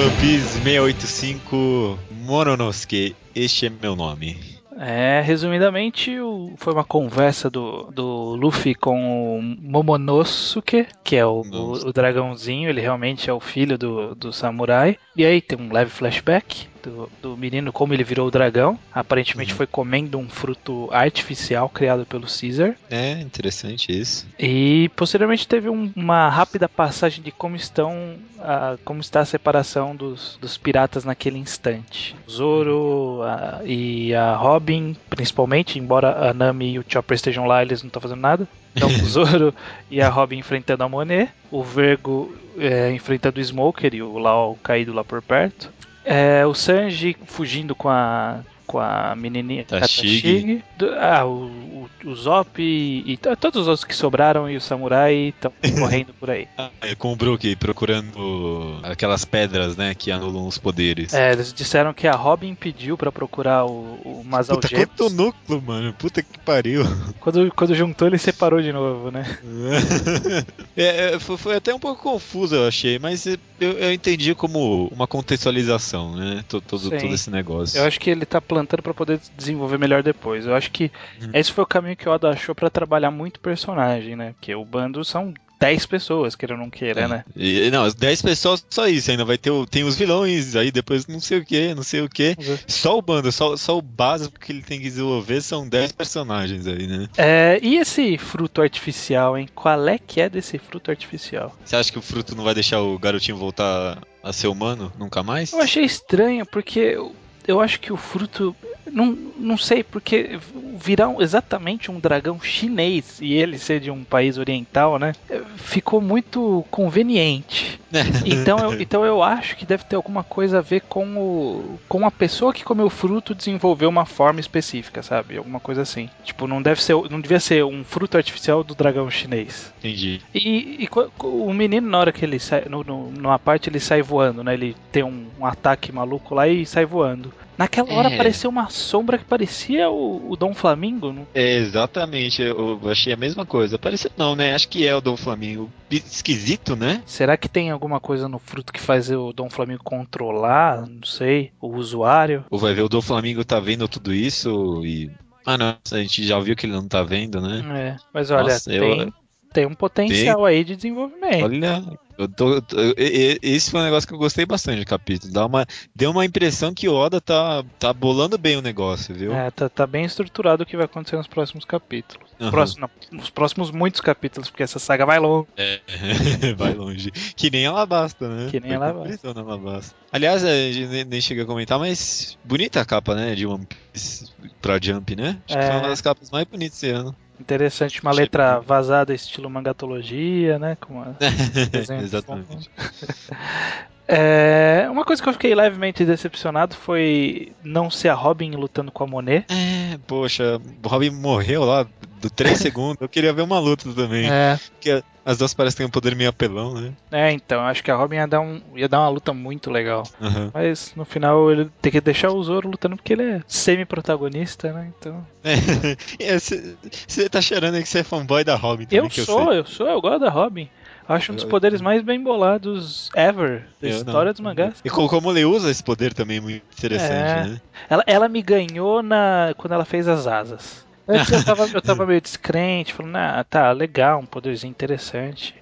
One Piece 685 Mononosuke, este é meu nome. É, resumidamente, o- foi uma conversa do, do Luffy com o Momonosuke, que é o, o, o dragãozinho, ele realmente é o filho do, do samurai. E aí tem um leve flashback do, do menino, como ele virou o dragão. Aparentemente Uhum. foi comendo um fruto artificial criado pelo Caesar. É, interessante isso. E posteriormente teve um- uma rápida passagem de como estão a- como está a separação dos, dos piratas naquele instante. O Zoro a- e a Robin, principalmente, embora a Nami e o Chopper estejam lá, eles não estão fazendo nada. Então o Zoro e a Robin enfrentando a Monet, o Vergo é, enfrentando o Smoker e o Lau caído lá por perto. É, o Sanji fugindo com a com a menininha. Tashigi. Do- ah, o, o, Zop e, e todos os outros que sobraram e o Samurai estão correndo por aí. Ah, é com o Brook procurando aquelas pedras, né, que anulam os poderes. É, eles disseram que a Robin pediu pra procurar o, o Masal Puta, quanto núcleo, mano. Puta que pariu. Quando, quando juntou, ele separou de novo, né? É, é, foi, até um pouco confuso, eu achei, mas eu, eu entendi como uma contextualização, né? Todo, todo, todo esse negócio. Eu acho que ele tá plantando pra poder desenvolver melhor depois. Eu acho que Uhum. esse foi o caminho que o Oda achou pra trabalhar muito personagem, né? Porque o bando são 10 pessoas, queira ou não queira, É. né? E, não, as 10 pessoas só isso, ainda vai ter o, tem os vilões, aí depois não sei o que, não sei o que. Só o bando, só, só o básico que ele tem que desenvolver são 10 personagens aí, né? É, e esse fruto artificial, hein? Qual é que é desse fruto artificial? Você acha que o fruto não vai deixar o garotinho voltar a ser humano nunca mais? Eu achei estranho, porque eu, acho que o fruto. Não, não sei, porque virar exatamente um dragão chinês e ele ser de um país oriental, né? Ficou muito conveniente. Então eu, então eu acho que deve ter alguma coisa a ver com o. com a pessoa que comeu o fruto desenvolver uma forma específica, sabe? Alguma coisa assim. Tipo, não deve ser. Não devia ser um fruto artificial do dragão chinês. Entendi. E, e o menino, na hora que ele sai, no, no- numa parte ele sai voando, né? Ele tem um, um ataque maluco lá e sai voando. Naquela hora É. apareceu uma sombra que parecia o, o Dom Flamingo. Não? É, exatamente, eu achei a mesma coisa. Parece não, né? Acho que é o do Flamengo. Esquisito, né? Será que tem alguma coisa no fruto que faz o Dom Flamingo controlar? Não sei. O usuário? Ou vai ver o do Flamengo tá vendo tudo isso e. Ah, não, a gente já viu que ele não tá vendo, né? É. Mas olha, Nossa, eu- tem, tem um potencial aí de desenvolvimento. Olha, eu tô, eu esse foi um negócio que eu gostei bastante do capítulo. Dá uma, deu uma impressão que o Oda tá, tá bolando bem o negócio, viu? É, tá, tá bem estruturado o que vai acontecer nos próximos capítulos. Aham. Próximo, não, nos próximos muitos capítulos, porque essa saga vai longe. É, vai longe. Que nem Alabasta, né? Que nem Foi Alabasta. completando Alabasta. Aliás, nem- cheguei a comentar, mas bonita a capa, né? De One Piece pra Jump, né? Acho que É. foi uma das capas mais bonitas esse ano. Interessante, uma Achei letra vazada, estilo mangatologia, né? Com uma Exatamente. É, uma coisa que eu fiquei levemente decepcionado foi não ser a Robin lutando com a Monet. É, poxa, o Robin morreu lá do 3 segundos. Eu queria ver uma luta também. É, Porque as duas parecem ter um poder meio apelão, né? é, então, acho que a Robin ia dar, um, ia dar uma luta muito legal. Aham. Mas no final ele tem que deixar o Zoro lutando porque ele é semi-protagonista, né? Então. Você tá cheirando aí que você é fanboy da Robin também, Eu sou, eu eu sou, eu gosto da Robin. Acho um dos poderes mais bem bolados ever da. Eu história não. dos mangás. E co- como ele usa esse poder também é muito interessante, É. né? Ela, ela me ganhou na quando ela fez as asas. Antes eu tava, eu tava meio descrente, falando, ah, tá, legal, um poderzinho interessante.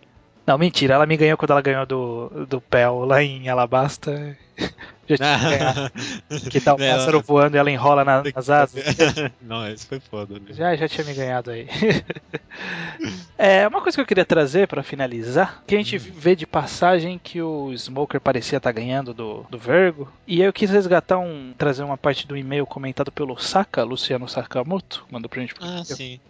Não, mentira, ela me ganhou quando ela ganhou do, do Pel lá em Alabasta. Já tinha. Que tá o É, pássaro voando e ela enrola na- nas asas. Não, esse foi foda. né? Já, já tinha me ganhado aí. é, uma coisa que eu queria trazer pra finalizar, que a gente vê de passagem que o Smoker parecia estar ganhando do, do Vergo, e aí eu quis resgatar um, trazer uma parte do e-mail comentado pelo Saka, Luciano Sakamoto, mandou pra gente. Ah, sim.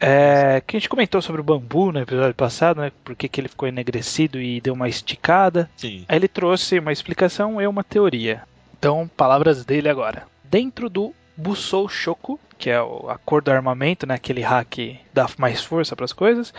É, que a gente comentou sobre o bambu no episódio passado, né? Porque que ele ficou enegrecido e deu uma esticada. Sim. Aí ele trouxe uma explicação e uma teoria. Então, palavras dele agora. Dentro do Busou Shoku, que é o- a cor do armamento, né, aquele hack que dá mais força para as coisas,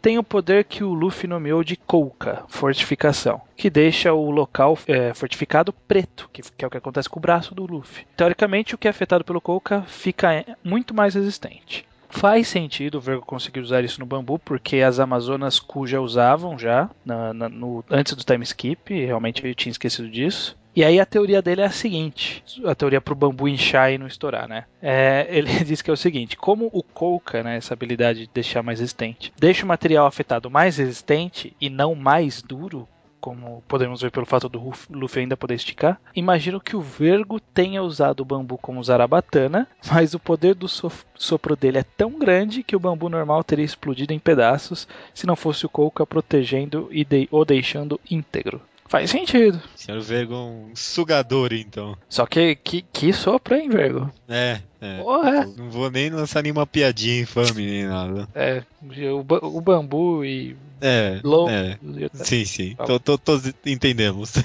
tem o poder que o Luffy nomeou de Kouka, fortificação, que deixa o local é, fortificado preto, que, que é o que acontece com o braço do Luffy. Teoricamente, o que é afetado pelo Kouka fica muito mais resistente. Faz sentido o Vergo conseguir usar isso no bambu, porque as Amazonas Kuja usavam já na- na- no- antes do time skip, realmente eu tinha esquecido disso. E aí a teoria dele é a seguinte, a teoria pro bambu inchar e não estourar, né? É, ele diz que é o seguinte, como o Kouka, né, essa habilidade de deixar mais resistente, deixa o material afetado mais resistente e não mais duro, como podemos ver pelo fato do Luffy ainda poder esticar, imagino que o Vergo tenha usado o bambu como Zarabatana, mas o poder do sopro dele é tão grande que o bambu normal teria explodido em pedaços se não fosse o Kouka protegendo e de- o deixando íntegro. Faz sentido. Senhor Vergo é um sugador, então. Só que que, que sopro, hein, Vergo? É, é. Porra! Não vou nem lançar nenhuma piadinha infame nem nada. É, o, o bambu e É, lobo. é. Sim, sim. Tá Todos entendemos.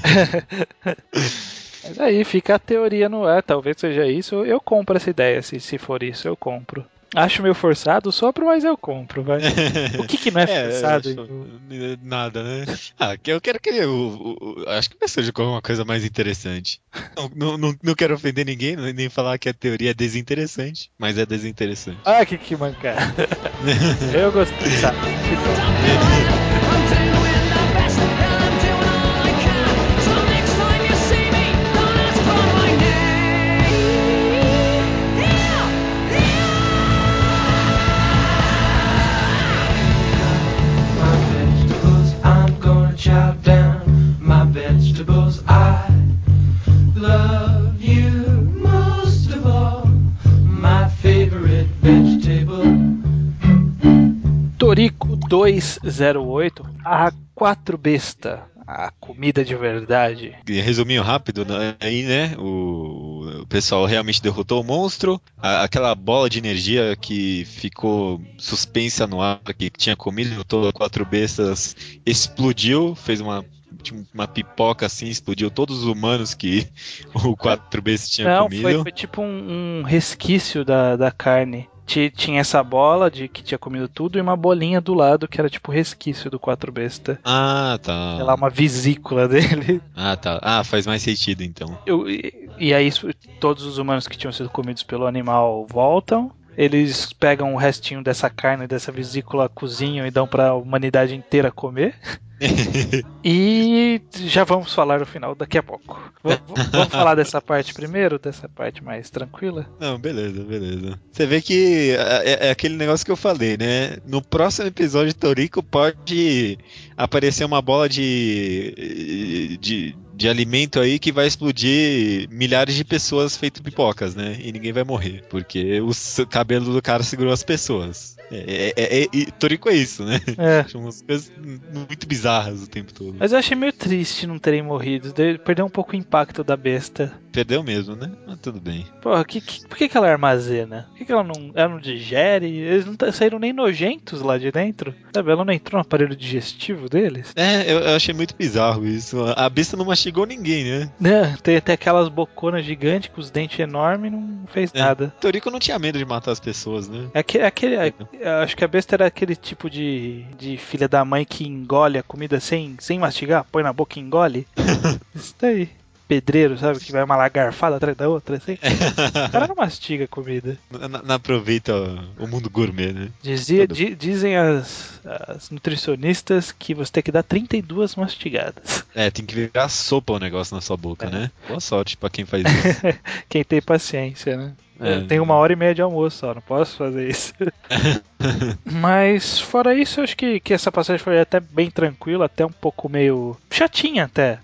Mas aí fica a teoria no ar, talvez seja isso. Eu compro essa ideia, se, se for isso, eu compro. Acho meio forçado o sopro, mas eu compro, vai. O que, que não é forçado? acho- Nada, né? Ah, eu quero que. Eu, eu- acho que vai surgir como uma coisa mais interessante. Não, não, não, não quero ofender ninguém, nem falar que a teoria é desinteressante, mas é desinteressante. Ah, que, que mancada. eu gostei, sabe? Torico 208, a 4 besta. A comida de verdade. Resuminho rápido, né? aí, né? O, o pessoal realmente derrotou o monstro. A- aquela bola de energia que ficou suspensa no ar, que tinha comido todas quatro bestas, explodiu, fez uma, tipo, uma pipoca assim, explodiu todos os humanos que o quatro bestas tinha Não, comido. foi, foi tipo um, um resquício da, da carne. Ti- Tinha essa bola de que tinha comido tudo e uma bolinha do lado que era tipo resquício do quatro besta. Ah, tá. Sei lá, uma vesícula dele. Ah, tá. Ah, faz mais sentido então. Eu- e, e aí todos os humanos que tinham sido comidos pelo animal voltam. Eles pegam o restinho dessa carne, dessa vesícula, cozinham e dão pra humanidade inteira comer. E já vamos falar o final daqui a pouco. V- vamos falar dessa parte primeiro, dessa parte mais tranquila? Não, beleza, beleza. Você vê que é, é aquele negócio que eu falei, né? No próximo episódio, Toriko pode aparecer uma bola de, de, de alimento aí que vai explodir milhares de pessoas feito pipocas, né? E ninguém vai morrer, porque o cabelo do cara segurou as pessoas. É, é, é- e Toriko é isso, né? É. São umas coisas muito bizarras o tempo todo. Mas eu achei meio triste não terem morrido. de- Perdeu um pouco o impacto da besta. Perdeu mesmo, né? Mas tudo bem. Porra, que, que- por que, que ela armazena? Por que, que ela não, ela não digere? Eles não tá- saíram nem nojentos lá de dentro. Sabe, ela não entrou no aparelho digestivo deles? É, eu, eu achei muito bizarro isso. A besta não mastigou ninguém, né? Né, tem até aquelas boconas gigantes com os dentes enormes e não fez É. nada. Toriko não tinha medo de matar as pessoas, né? É aquele, aquele, é- eu acho que a besta era aquele tipo de, de filha da mãe que engole a comida sem, sem mastigar, põe na boca e engole. Isso daí. Pedreiro, sabe? Que vai uma lagarfada atrás da outra, assim. O cara não mastiga comida. Não, não aproveita o mundo gourmet, né? Dizia, di- dizem as, as nutricionistas que você tem que dar 32 mastigadas. É, tem que virar sopa o negócio na sua boca, É. né? Boa sorte pra quem faz isso. Quem tem paciência, né? É. Tenho uma hora e meia de almoço só, não posso fazer isso. Mas fora isso, eu acho que, que essa passagem foi até bem tranquila, até um pouco meio chatinha até.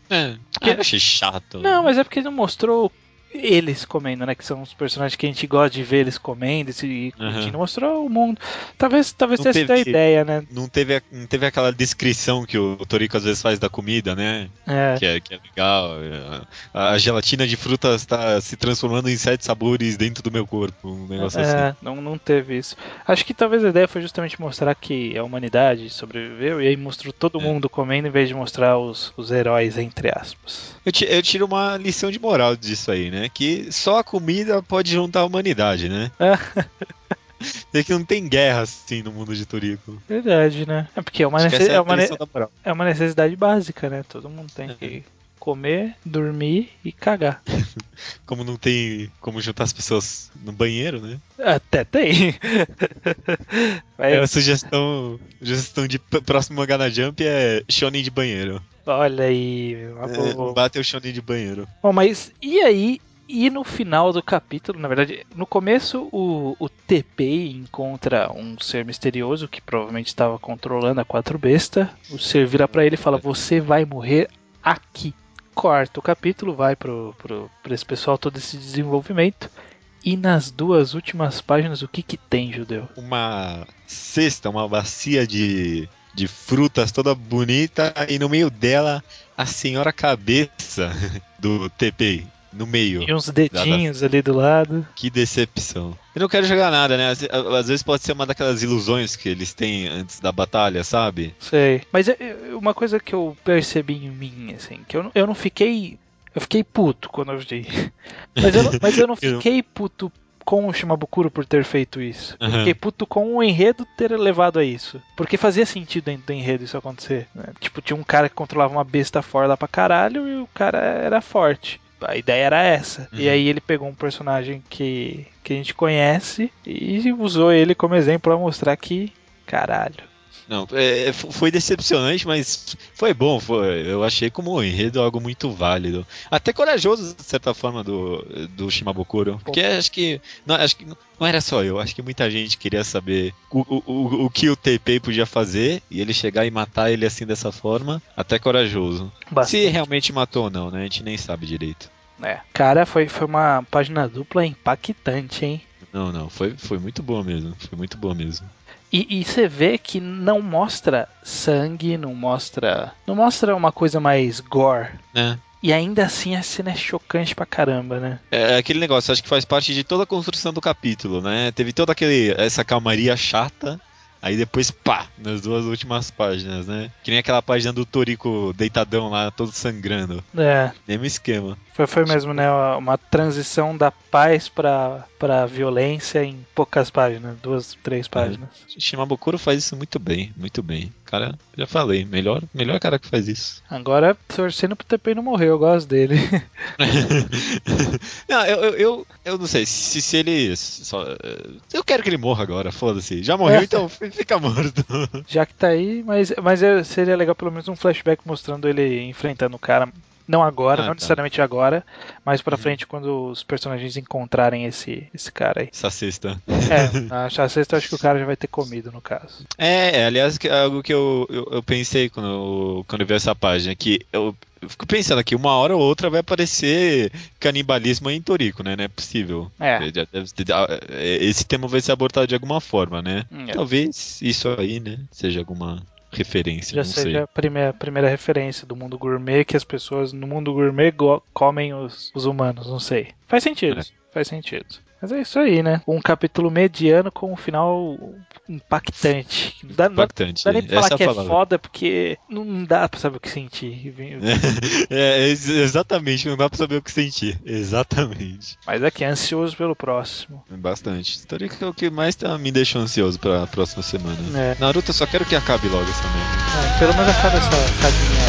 é, eu achei chato. Não, mas é porque não mostrou eles comendo, né? Que são os personagens que a gente gosta de ver eles comendo e curtindo. Mostrou o mundo. Talvez, talvez Não tenha sido a ideia, né? Não teve, não teve aquela descrição que o Toriko às vezes faz da comida, né? É. Que é, que é legal. A, gelatina de frutas está se transformando em sete sabores dentro do meu corpo. Um negócio assim. É, não, não teve isso. Acho que talvez a ideia foi justamente mostrar que a humanidade sobreviveu e aí mostrou todo É. mundo comendo em vez de mostrar os, os heróis, entre aspas. Eu, eu tiro uma lição de moral disso aí, né? Que só a comida pode juntar a humanidade, né? É que não tem guerra assim no mundo de Toriko. Verdade, né? É porque é uma, necess- é é uma, ne- é uma necessidade básica, né? Todo mundo tem É. que comer, dormir e cagar. Como não tem como juntar as pessoas no banheiro, né? Até tem. É, a Mas, sugestão, sugestão de próximo mangá na Jump é shonen de banheiro. olha aí, uma É, bate o shonen de banheiro. Bom, mas e aí? E no final do capítulo, na verdade, no começo o, o TP encontra um ser misterioso que provavelmente estava controlando a quatro besta. O ser vira pra ele e fala: Você vai morrer aqui. Corta o capítulo, vai pro, pro, pra esse pessoal todo esse desenvolvimento. E nas duas últimas páginas, o que que tem, judeu? Uma cesta, uma bacia de, de frutas toda bonita e no meio dela a senhora cabeça do TP. No meio. E uns dedinhos ali do lado. Que decepção. Eu não quero jogar nada, né? Às, às vezes pode ser uma daquelas ilusões que eles têm antes da batalha, sabe? Sei. Mas uma coisa que eu percebi em mim, assim, que eu, não- eu não fiquei. Eu fiquei puto quando eu vi. Mas eu, não- mas eu não Eu fiquei puto com o Shimabukuro por ter feito isso. Eu Aham. fiquei puto com o enredo ter levado a isso. Porque fazia sentido dentro do enredo isso acontecer. né? Tipo, tinha um cara que controlava uma besta foda pra caralho e o cara era forte. A ideia era essa. E Uhum. aí ele pegou um personagem que, que a gente conhece e usou ele como exemplo pra mostrar que. Caralho. Não, é, f- foi decepcionante, mas foi bom. Foi, eu achei como um enredo algo muito válido. Até corajoso, de certa forma, do, do Shimabukuro. Porque acho que. Não, acho que não era só eu, acho que muita gente queria saber o, o, o, o que o TP podia fazer e ele chegar e matar ele assim dessa forma. Até corajoso. Se Bastante. realmente matou ou não, né? A gente nem sabe direito. É. Cara, foi, foi uma página dupla impactante, hein? Não, não, foi, foi muito boa mesmo. Foi muito boa mesmo. E, e você vê que não mostra sangue, não mostra. Não mostra uma coisa mais gore. Né? E ainda assim a cena é chocante pra caramba, né? É aquele negócio, acho que faz parte de toda a construção do capítulo, né? Teve toda aquele, essa calmaria chata, aí depois, pá, nas duas últimas páginas, né? Que nem aquela página do Torico deitadão lá, todo sangrando. É. Mesmo esquema. Foi, foi mesmo, né? Uma transição da paz pra, pra violência em poucas páginas. Duas, três páginas. Shimabukuro faz isso muito bem, muito bem. Cara, já falei, melhor, melhor cara que faz isso. Agora, torcendo pro TP não morrer, eu gosto dele. não, eu, eu, eu, eu não sei, se, se ele. Só, eu quero que ele morra agora, foda-se. Já morreu, É. então fi- fica morto. Já que tá aí, mas, mas é- seria legal pelo menos um flashback mostrando ele enfrentando o cara. Não agora, Ah, não tá. necessariamente agora, mas pra Uhum. frente quando os personagens encontrarem esse, esse cara aí. Essa sexta. É, na sexta eu acho que o cara já vai ter comido, no caso. É, é, aliás, que é algo que eu, eu, eu pensei quando eu, quando eu vi essa página, que eu, eu fico pensando que uma hora ou outra vai aparecer canibalismo em Torico, né? Não é possível. É. Ah, Esse tema vai ser abordado de alguma forma, né? Hum, é. Talvez isso aí, né? Seja alguma referência, Já seja sei. a primeira, primeira referência do mundo gourmet que as pessoas no mundo gourmet go- comem os, os humanos, não sei. Faz sentido, É. faz sentido. Mas é isso aí, né? Um capítulo mediano com um final impactante. Não dá, não Impactante. dá nem pra Essa falar que é a é palavra. foda porque não dá pra saber o que sentir. É, ex- exatamente, não dá pra saber o que sentir. Exatamente. Mas aqui, ansioso pelo próximo. Bastante. Torico é o que mais tá, me deixou ansioso pra próxima semana. É. Naruto, eu só quero que acabe logo essa merda. É, pelo menos acaba essa saguinha.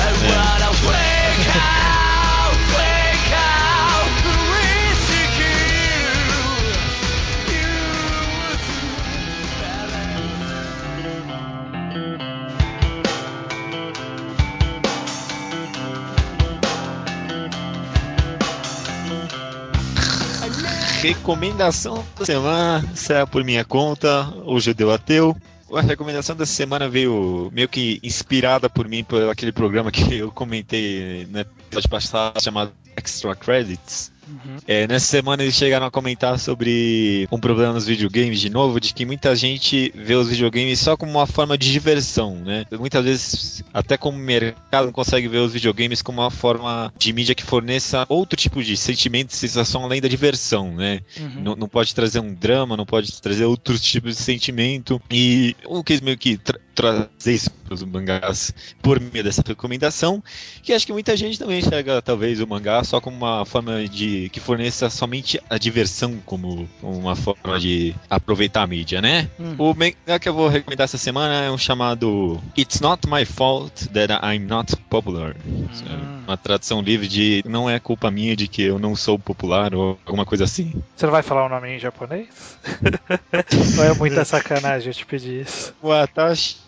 Recomendação da semana, será por minha conta, o Judeu Ateu. A recomendação dessa semana veio meio que inspirada por mim, por aquele programa que eu comentei no episódio passado chamado Extra Credits. Uhum. É, nessa semana eles chegaram a comentar sobre um problema nos videogames de novo, de que muita gente vê os videogames só como uma forma de diversão, né? Muitas vezes, até como mercado, não consegue ver os videogames como uma forma de mídia que forneça outro tipo de sentimento e sensação além da diversão, né? Uhum. Não, não pode trazer um drama, não pode trazer outros tipos de sentimento. E eu quis meio que trazer isso para os mangás por meio dessa recomendação. Que acho que muita gente também enxerga, talvez, o mangá só como uma forma de que forneça somente a diversão como uma forma de aproveitar a mídia, né? Hum. O mangá que eu vou recomendar essa semana é um chamado It's Not My Fault That I'm Not Popular. Hum. Uma tradução livre de não é culpa minha de que eu não sou popular ou alguma coisa assim. Você não vai falar o nome em japonês? Ou é muita sacanagem eu te pedir isso? O Atashi ga-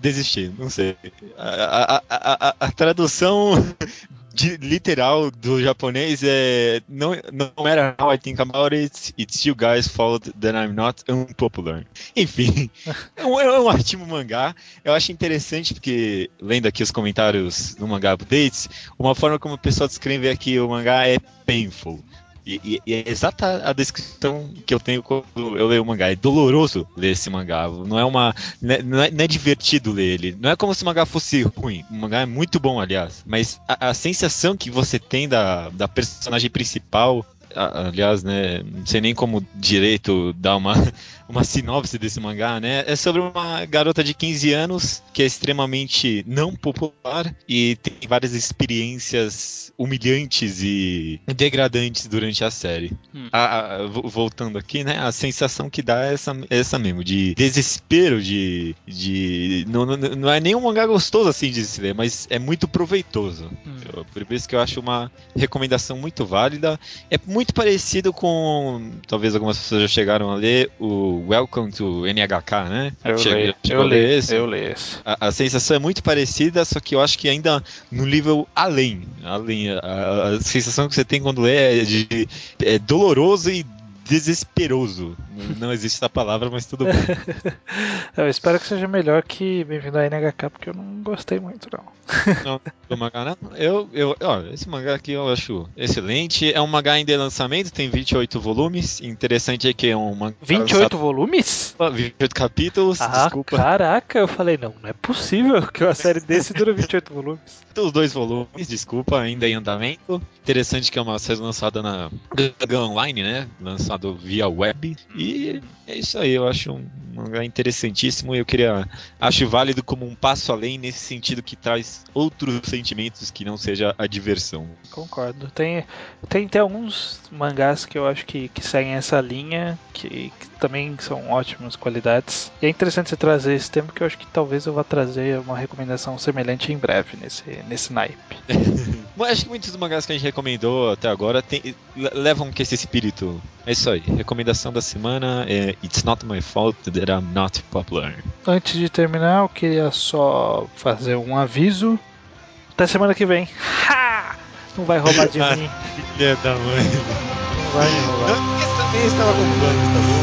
desistir, não sei. A, a- a- a- tradução de- literal do japonês é não, não matter how I think about it, it's you guys' fault that I'm not unpopular. Enfim, é um, é um ótimo mangá. Eu acho interessante porque, lendo aqui os comentários no Mangá Updates, uma forma como o pessoal descreve aqui o mangá é painful. E, e- é exata a descrição que eu tenho quando eu leio o mangá. É doloroso ler esse mangá. Não é uma. Não é, não é- não é divertido ler ele. Não é como se o mangá fosse ruim. O mangá é muito bom, aliás. Mas a, a sensação que você tem da, da personagem principal. Aliás, né? Não sei nem como direito dar uma, uma sinopse desse mangá, né? É sobre uma garota de 15 anos que é extremamente não popular e tem várias experiências humilhantes e degradantes durante a série. Hum. A- a- vo- voltando aqui, né? A sensação que dá é essa, é essa mesmo, de desespero, de. de não, não, não é nem um mangá gostoso assim de se ler, mas é muito proveitoso. Hum. Eu- Por isso que eu acho uma recomendação muito válida. É muito parecido com. Talvez algumas pessoas já chegaram a ler o Welcome to NHK, né? Eu Chega- leio, eu leio, esse? eu leio esse. A, a sensação é muito parecida, só que eu acho que ainda no nível além. além a, a- a sensação que você tem quando lê é, de, é doloroso e desesperoso. Não, existe essa palavra, mas tudo bem. Eu espero que seja melhor que Bem-vindo à NHK, porque eu não gostei muito, não. Não, do mangá, não. Eu, eu, ó, esse mangá aqui eu acho excelente. É um mangá em de lançamento, tem 28 volumes. Interessante é que é um mangá. 28 volumes? lançado- 28 capítulos, Ah, desculpa. caraca, eu falei, não, não é possível que uma série desse dura 28 volumes. Os dois volumes, desculpa, ainda em andamento. Interessante que é uma série lançada na Gaga Online, né? Lançado via web. E é isso aí, eu acho um mangá interessantíssimo e eu queria. Acho válido como um passo além nesse sentido que traz outros sentimentos que não seja a diversão. Concordo. Tem, tem, tem alguns mangás que eu acho que, que seguem essa linha, que, que também são ótimas qualidades. E é interessante você trazer esse tema, que eu acho que talvez eu vá trazer uma recomendação semelhante em breve nesse, nesse naipe. Acho que muitos dos mangás que a gente recomendou até agora tem- le- levam que esse espírito. É isso aí. Recomendação da semana é It's Not My Fault That I'm Not Popular. Antes de terminar, eu queria só fazer um aviso. Até semana que vem. Ha! Não vai roubar de mim. Filha da mãe. Não vai roubar. Esse também estava com planos, tá bom?